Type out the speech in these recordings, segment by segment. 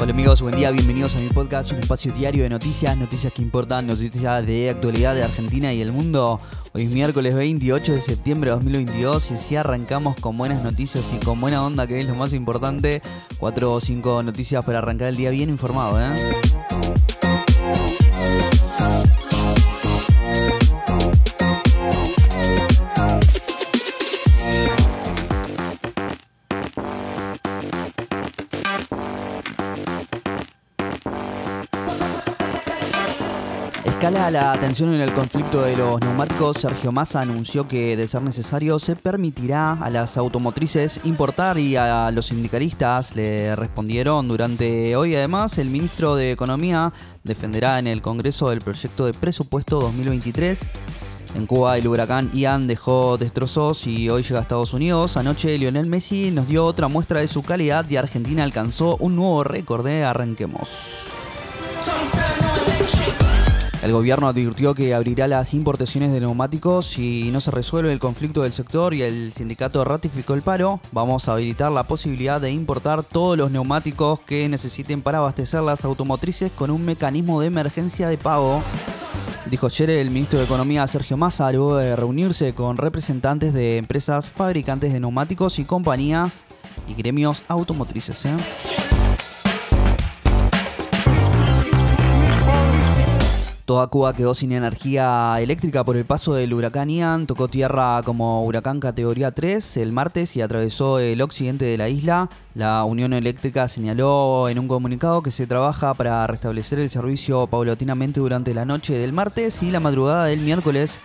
Hola amigos, buen día, bienvenidos a mi podcast, un espacio diario de noticias, noticias que importan, noticias de actualidad de Argentina y el mundo. Hoy es miércoles 28 de septiembre de 2022 y así arrancamos con buenas noticias y con buena onda, que es lo más importante. Cuatro o cinco noticias para arrancar el día bien informado, ¿eh? Escala la tensión en el conflicto de los neumáticos. Sergio Massa anunció que, de ser necesario, se permitirá a las automotrices importar y a los sindicalistas le respondieron durante hoy. Además, el ministro de Economía defenderá en el Congreso el proyecto de presupuesto 2023. En Cuba el huracán Ian dejó destrozos y hoy llega a Estados Unidos. Anoche Lionel Messi nos dio otra muestra de su calidad y Argentina alcanzó un nuevo récord de arranquemos. El gobierno advirtió que abrirá las importaciones de neumáticos si no se resuelve el conflicto del sector y el sindicato ratificó el paro. Vamos a habilitar la posibilidad de importar todos los neumáticos que necesiten para abastecer las automotrices con un mecanismo de emergencia de pago. Dijo ayer el ministro de Economía Sergio Massa luego de reunirse con representantes de empresas fabricantes de neumáticos y compañías y gremios automotrices. ¿eh? Toda Cuba quedó sin energía eléctrica por el paso del huracán Ian. Tocó tierra como huracán categoría 3 el martes y atravesó el occidente de la isla. La Unión Eléctrica señaló en un comunicado que se trabaja para restablecer el servicio paulatinamente durante la noche del martes y la madrugada del miércoles,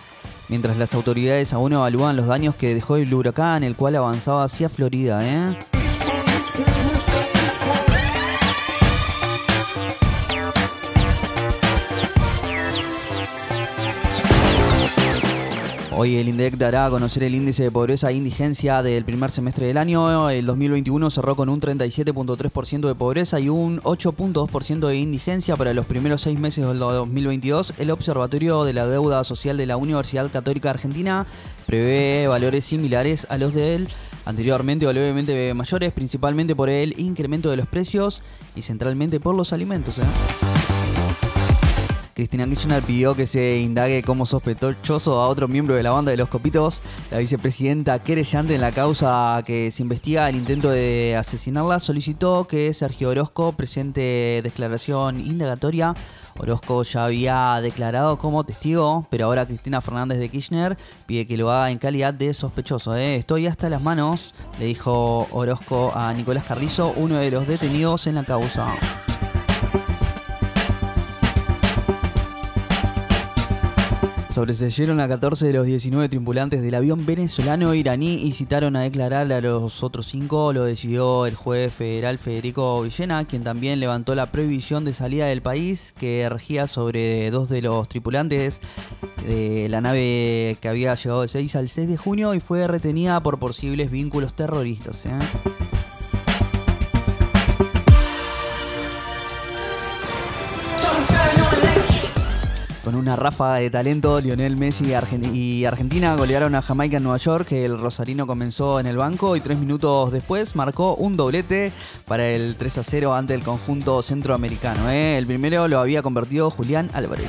mientras las autoridades aún evalúan los daños que dejó el huracán, el cual avanzaba hacia Florida. ¿eh? Hoy el INDEC dará a conocer el índice de pobreza e indigencia del primer semestre del año. El 2021 cerró con un 37.3% de pobreza y un 8.2% de indigencia para los primeros seis meses del 2022. El Observatorio de la Deuda Social de la Universidad Católica Argentina prevé valores similares a los de él anteriormente o levemente mayores, principalmente por el incremento de los precios y centralmente por los alimentos. ¿eh? Cristina Kirchner pidió que se indague como sospechoso a otro miembro de la banda de los Copitos, la vicepresidenta querellante en la causa que se investiga el intento de asesinarla, solicitó que Sergio Orozco presente declaración indagatoria. Orozco ya había declarado como testigo, pero ahora Cristina Fernández de Kirchner pide que lo haga en calidad de sospechoso. ¿eh? Estoy hasta las manos, le dijo Orozco a Nicolás Carrizo, uno de los detenidos en la causa. Sobreseyeron a 14 de los 19 tripulantes del avión venezolano-iraní y citaron a declarar a los otros cinco. Lo decidió el juez federal Federico Villena, quien también levantó la prohibición de salida del país que regía sobre dos de los tripulantes de la nave que había llegado de 6 al 6 de junio y fue retenida por posibles vínculos terroristas. ¿eh? Una ráfaga de talento, Lionel Messi y Argentina golearon a Jamaica en Nueva York. El Rosarino comenzó en el banco y tres minutos después marcó un doblete para el 3 a 0 ante el conjunto centroamericano. ¿eh? El primero lo había convertido Julián Álvarez.